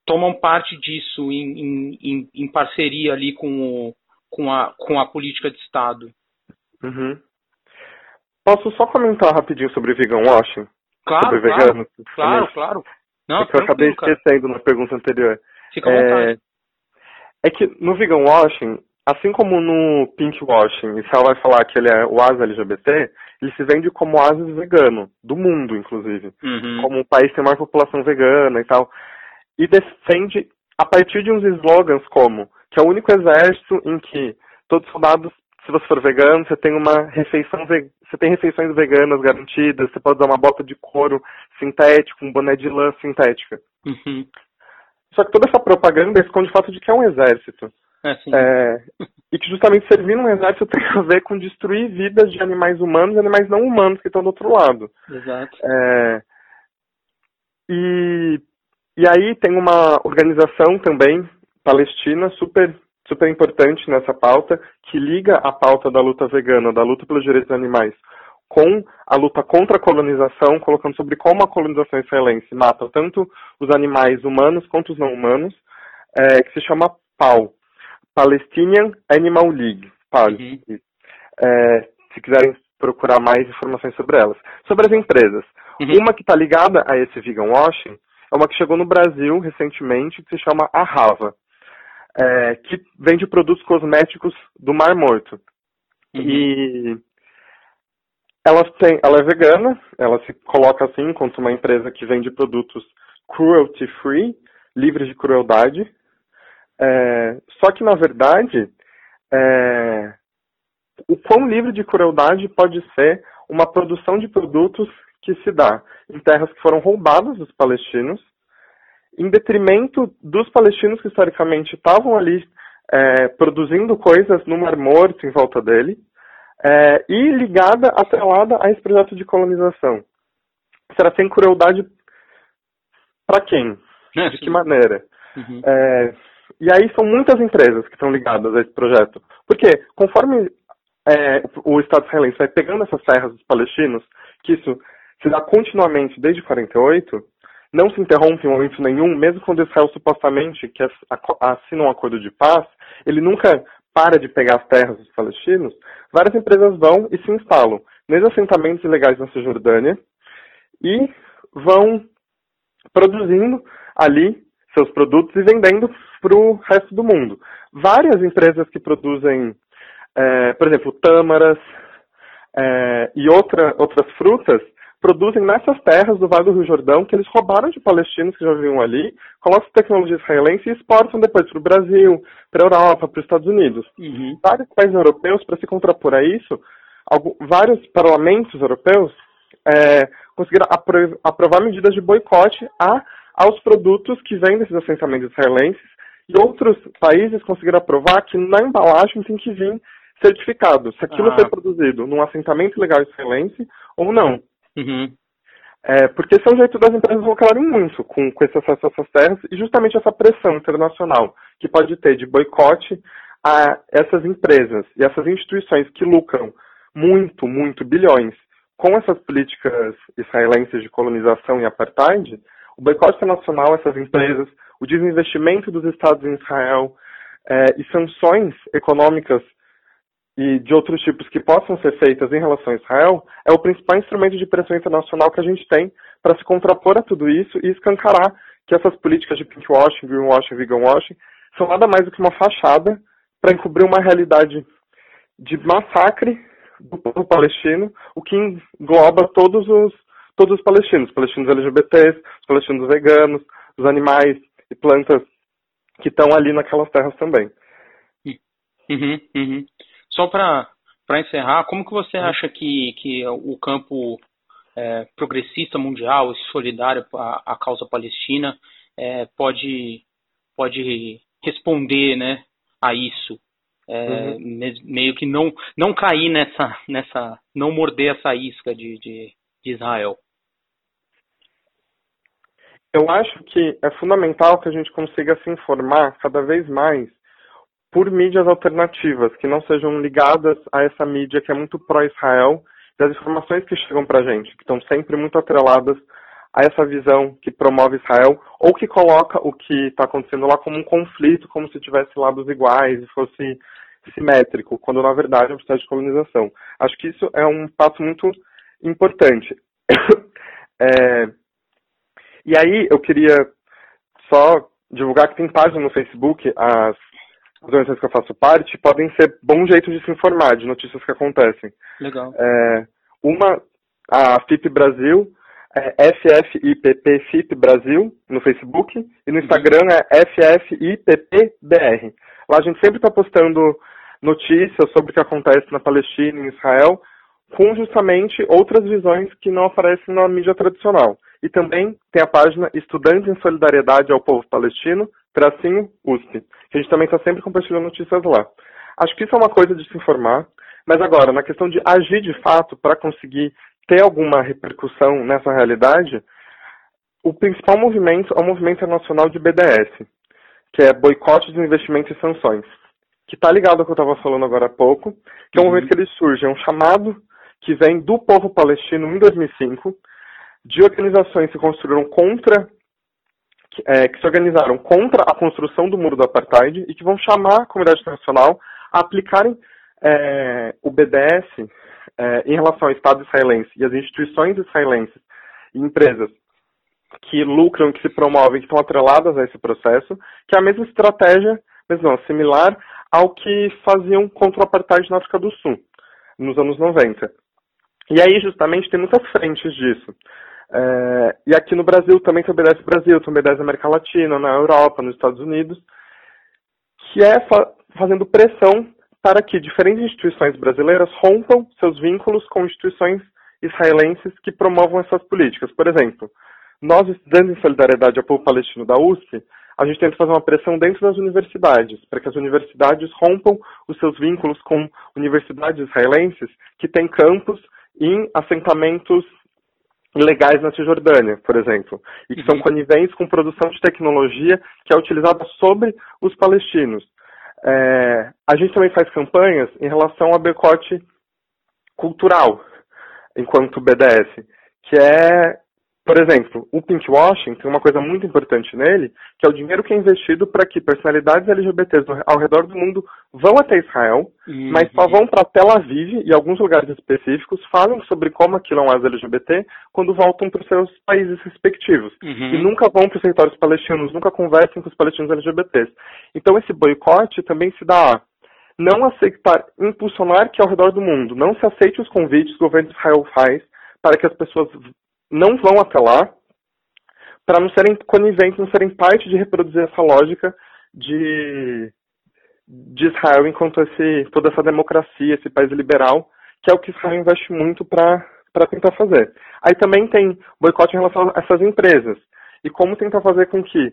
Speaker 1: tomam parte disso em, em, em parceria ali com, o, com, a, com a política de Estado.
Speaker 3: Uhum. Posso só comentar rapidinho sobre vegan washing?
Speaker 1: Claro,
Speaker 3: sobre
Speaker 1: claro, claro, claro.
Speaker 3: Não, é que eu acabei esquecendo cara. na pergunta anterior.
Speaker 1: Fica à vontade.
Speaker 3: É, é que no vegan washing, assim como no pink washing, Israel vai falar que ele é o asa LGBT, ele se vende como oásis vegano, do mundo, inclusive.
Speaker 1: Uhum.
Speaker 3: Como o país tem maior população vegana e tal. E defende, a partir de uns slogans como, que é o único exército em que todos os soldados, se você for vegano, você tem uma refeição você tem refeições veganas garantidas, você pode usar uma bota de couro sintético, um boné de lã sintética.
Speaker 1: Uhum.
Speaker 3: Só que toda essa propaganda esconde o fato de que é um exército.
Speaker 1: É,
Speaker 3: é, e que justamente servir num exército [LAUGHS] tem a ver com destruir vidas de animais humanos e animais não humanos que estão do outro lado.
Speaker 1: Exato.
Speaker 3: É, e, e aí tem uma organização também palestina super super importante nessa pauta que liga a pauta da luta vegana, da luta pelos direitos dos animais, com a luta contra a colonização, colocando sobre como a colonização israelense mata tanto os animais humanos quanto os não humanos, é, que se chama PAL, Palestinian Animal League. PAL. Uhum. É, se quiserem procurar mais informações sobre elas. Sobre as empresas. Uhum. Uma que está ligada a esse vegan washing é uma que chegou no Brasil recentemente, que se chama Arrava, é, que vende produtos cosméticos do Mar Morto. Uhum. E ela, tem, ela é vegana, ela se coloca assim enquanto uma empresa que vende produtos cruelty free, livres de crueldade, é, só que, na verdade, é, o quão livre de crueldade pode ser uma produção de produtos que se dá em terras que foram roubadas dos palestinos, em detrimento dos palestinos que historicamente estavam ali é, produzindo coisas no Mar Morto em volta dele, é, e ligada, atrelada a esse projeto de colonização. Será sem crueldade para quem?
Speaker 1: É,
Speaker 3: de que maneira?
Speaker 1: Uhum.
Speaker 3: É, e aí são muitas empresas que estão ligadas a esse projeto. Porque conforme é, o Estado israelense vai pegando essas terras dos palestinos, que isso se dá continuamente desde 48, não se interrompe em momento nenhum, mesmo quando Israel supostamente que assina um acordo de paz, ele nunca para de pegar as terras dos palestinos, várias empresas vão e se instalam nesses assentamentos ilegais na Cisjordânia e vão produzindo ali seus produtos e vendendo para o resto do mundo. Várias empresas que produzem, é, por exemplo, tâmaras é, e outra, outras frutas produzem nessas terras do Vale do Rio Jordão que eles roubaram de palestinos que já viviam ali, colocam tecnologia israelense e exportam depois para o Brasil, para a Europa, para os Estados Unidos. Uhum. Vários países europeus, para se contrapor a isso, vários parlamentos europeus é, conseguiram apro aprovar medidas de boicote a, aos produtos que vêm desses assentamentos israelenses e outros países conseguiram aprovar que na embalagem tem que vir certificado se aquilo ah. foi produzido num assentamento legal israelense ou não. Uhum. É, porque esse é um jeito das empresas lucrarem muito com, com esse acesso a essas terras e justamente essa pressão internacional que pode ter de boicote a essas empresas e essas instituições que lucram muito, muito bilhões com essas políticas israelenses de colonização e apartheid, o boicote internacional a essas empresas, o desinvestimento dos Estados em Israel é, e sanções econômicas e de outros tipos que possam ser feitas em relação a Israel é o principal instrumento de pressão internacional que a gente tem para se contrapor a tudo isso e escancarar que essas políticas de pinkwashing, greenwashing, veganwashing são nada mais do que uma fachada para encobrir uma realidade de massacre do povo palestino, o que engloba todos os todos os palestinos, palestinos LGBTs, os palestinos veganos, os animais e plantas que estão ali naquelas terras também.
Speaker 1: Uhum, uhum. Só para encerrar, como que você acha que, que o campo é, progressista mundial e solidário à, à causa palestina é, pode, pode responder né, a isso? É, uhum. Meio que não, não cair nessa, nessa. não morder essa isca de, de, de Israel.
Speaker 3: Eu acho que é fundamental que a gente consiga se informar cada vez mais por mídias alternativas, que não sejam ligadas a essa mídia que é muito pró-Israel, das informações que chegam para a gente, que estão sempre muito atreladas a essa visão que promove Israel, ou que coloca o que está acontecendo lá como um conflito, como se tivesse lados iguais e fosse simétrico, quando na verdade é um processo de colonização. Acho que isso é um passo muito importante. [COUGHS] é... E aí eu queria só divulgar que tem página no Facebook, as organizações que eu faço parte podem ser bom jeito de se informar de notícias que acontecem.
Speaker 1: Legal.
Speaker 3: É, uma, a FIP Brasil, é FFIPP FIP Brasil no Facebook e no Instagram é FFIPPBR. Lá a gente sempre está postando notícias sobre o que acontece na Palestina e em Israel, com justamente outras visões que não aparecem na mídia tradicional. E também tem a página Estudantes em Solidariedade ao Povo Palestino, tracinho USP, que a gente também está sempre compartilhando notícias lá. Acho que isso é uma coisa de se informar, mas agora, na questão de agir de fato para conseguir ter alguma repercussão nessa realidade, o principal movimento é o movimento internacional de BDS, que é boicote de investimentos e sanções, que está ligado ao que eu estava falando agora há pouco, que é um uhum. movimento que ele surge, é um chamado que vem do povo palestino em 2005, de organizações que construíram contra é, que se organizaram contra a construção do muro do apartheid e que vão chamar a comunidade internacional a aplicarem é, o BDS é, em relação ao Estado israelense e as instituições israelenses e empresas que lucram, que se promovem, que estão atreladas a esse processo, que é a mesma estratégia, mas não, similar ao que faziam contra o apartheid na África do Sul, nos anos 90. E aí, justamente, tem muitas frentes disso. É, e aqui no Brasil também tem o BDS Brasil, tem o BDS América Latina, na Europa, nos Estados Unidos, que é fa fazendo pressão para que diferentes instituições brasileiras rompam seus vínculos com instituições israelenses que promovam essas políticas. Por exemplo, nós, estudantes em solidariedade ao povo palestino da USP, a gente tenta fazer uma pressão dentro das universidades, para que as universidades rompam os seus vínculos com universidades israelenses que têm campos em assentamentos ilegais na Cisjordânia, por exemplo, e que uhum. são coniventes com produção de tecnologia que é utilizada sobre os palestinos. É, a gente também faz campanhas em relação ao boicote cultural, enquanto BDS, que é Por exemplo, o pinkwashing tem uma coisa muito importante nele, que é o dinheiro que é investido para que personalidades LGBTs ao redor do mundo vão até Israel, uhum. mas só vão para Tel Aviv e alguns lugares específicos falam sobre como aquilo é um LGBT quando voltam para os seus países respectivos. Uhum. E nunca vão para os territórios palestinos, nunca conversam com os palestinos LGBTs. Então esse boicote também se dá a não aceitar, impulsionar que ao redor do mundo não se aceite os convites que o governo de Israel faz para que as pessoas não vão até lá para não serem coniventes, não serem parte de reproduzir essa lógica de, de Israel enquanto esse, toda essa democracia, esse país liberal, que é o que Israel investe muito para tentar fazer. Aí também tem boicote em relação a essas empresas. E como tentar fazer com que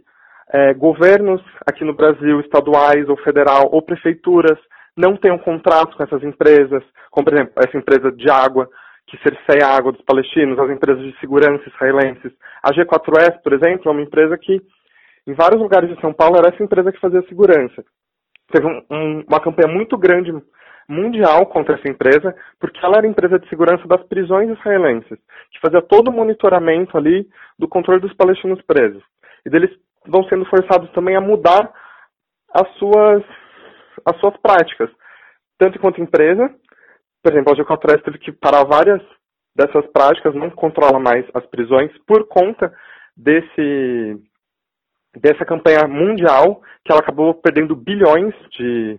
Speaker 3: é, governos aqui no Brasil, estaduais ou federal, ou prefeituras, não tenham contratos com essas empresas, como por exemplo, essa empresa de água, que cerceia a água dos palestinos, as empresas de segurança israelenses. A G4S, por exemplo, é uma empresa que, em vários lugares de São Paulo, era essa empresa que fazia segurança. Teve um, um, uma campanha muito grande mundial contra essa empresa, porque ela era empresa de segurança das prisões israelenses, que fazia todo o monitoramento ali do controle dos palestinos presos. E deles vão sendo forçados também a mudar as suas, as suas práticas, tanto enquanto empresa, por exemplo, a G4S teve que parar várias dessas práticas, não controla mais as prisões por conta desse dessa campanha mundial que ela acabou perdendo bilhões de,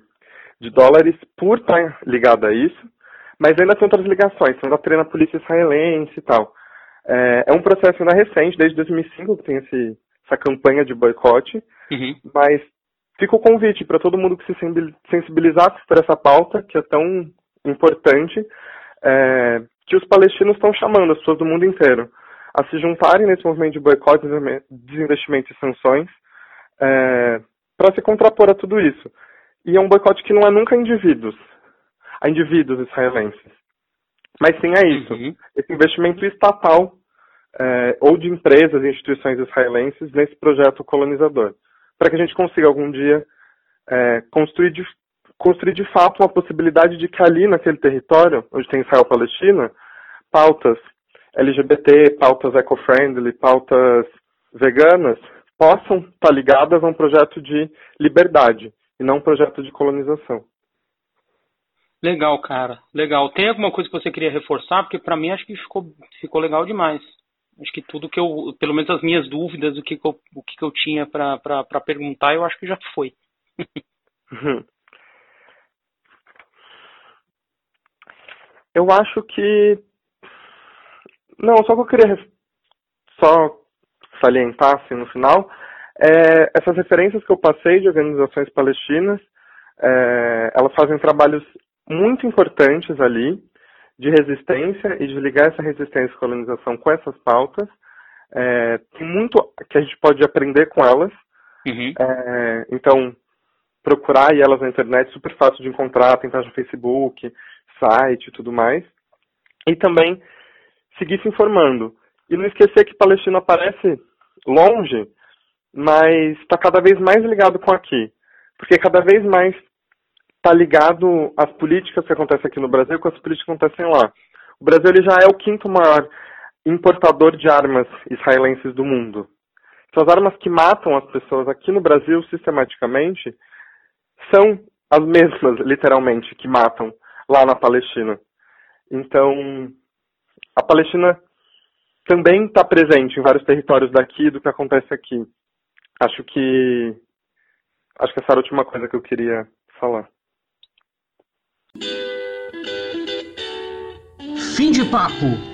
Speaker 3: de dólares por estar ligada a isso, mas ainda tem outras ligações, ainda treina a polícia israelense e tal. É, é, um processo ainda recente, desde 2005 que tem esse, essa campanha de boicote, uhum. mas fica o convite para todo mundo que se sensibilizar por essa pauta, que é tão importante é, que os palestinos estão chamando as pessoas do mundo inteiro a se juntarem nesse movimento de boicote, desinvestimento e sanções é, para se contrapor a tudo isso. E é um boicote que não é nunca a indivíduos, a indivíduos israelenses, mas sim a isso, uhum. esse investimento estatal é, ou de empresas e instituições israelenses nesse projeto colonizador, para que a gente consiga algum dia é, construir de, construir de fato uma possibilidade de que ali naquele território, onde tem Israel-Palestina, pautas LGBT, pautas eco-friendly, pautas veganas, possam estar ligadas a um projeto de liberdade e não um projeto de colonização.
Speaker 1: Legal, cara. Legal. Tem alguma coisa que você queria reforçar? Porque para mim acho que ficou, ficou legal demais. Acho que tudo que eu, pelo menos as minhas dúvidas, o que, que eu, o que, que eu tinha para perguntar, eu acho que já foi. Uhum. [LAUGHS]
Speaker 3: Eu acho que. Não, só que eu queria só salientar assim, no final, é, essas referências que eu passei de organizações palestinas, é, elas fazem trabalhos muito importantes ali de resistência e de ligar essa resistência à colonização com essas pautas. É, tem muito que a gente pode aprender com elas. Uhum. É, então, procurar elas na internet, super fácil de encontrar, tem página no Facebook, site e tudo mais. E também seguir se informando. E não esquecer que Palestina aparece longe, mas está cada vez mais ligado com aqui. Porque cada vez mais está ligado às políticas que acontecem aqui no Brasil com as políticas que acontecem lá. O Brasil ele já é o quinto maior importador de armas israelenses do mundo. Então, as armas que matam as pessoas aqui no Brasil sistematicamente são as mesmas, [LAUGHS] literalmente, que matam lá na Palestina. Então, a Palestina também está presente em vários territórios daqui do que acontece aqui. Acho que acho que essa era a última coisa que eu queria falar.
Speaker 2: Fim de papo.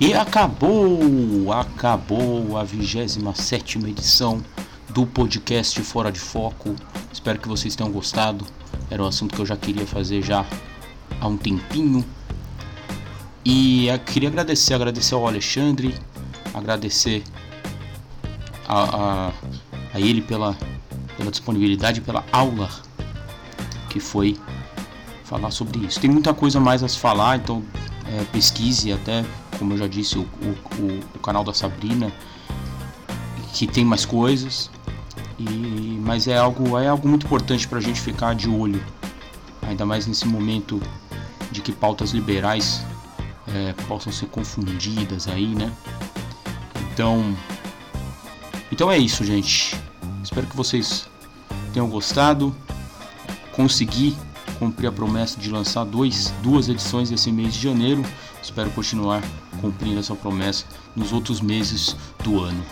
Speaker 2: E acabou, acabou a 27 edição do podcast Fora de Foco. Espero que vocês tenham gostado. Era um assunto que eu já queria fazer já há um tempinho. E queria agradecer, agradecer ao Alexandre, agradecer a, a, a ele pela, pela disponibilidade, pela aula que foi falar sobre isso. Tem muita coisa mais a se falar, então é, pesquise até como eu já disse, o, o, o canal da Sabrina, que tem mais coisas. E, mas é algo, é algo muito importante para a gente ficar de olho, ainda mais nesse momento de que pautas liberais é, possam ser confundidas aí, né? Então, então é isso, gente. Espero que vocês tenham gostado. Consegui cumprir a promessa de lançar dois, duas edições esse mês de janeiro. Espero continuar cumprindo essa promessa nos outros meses do ano.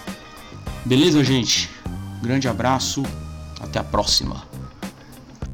Speaker 2: Beleza, gente? Grande abraço, até a próxima.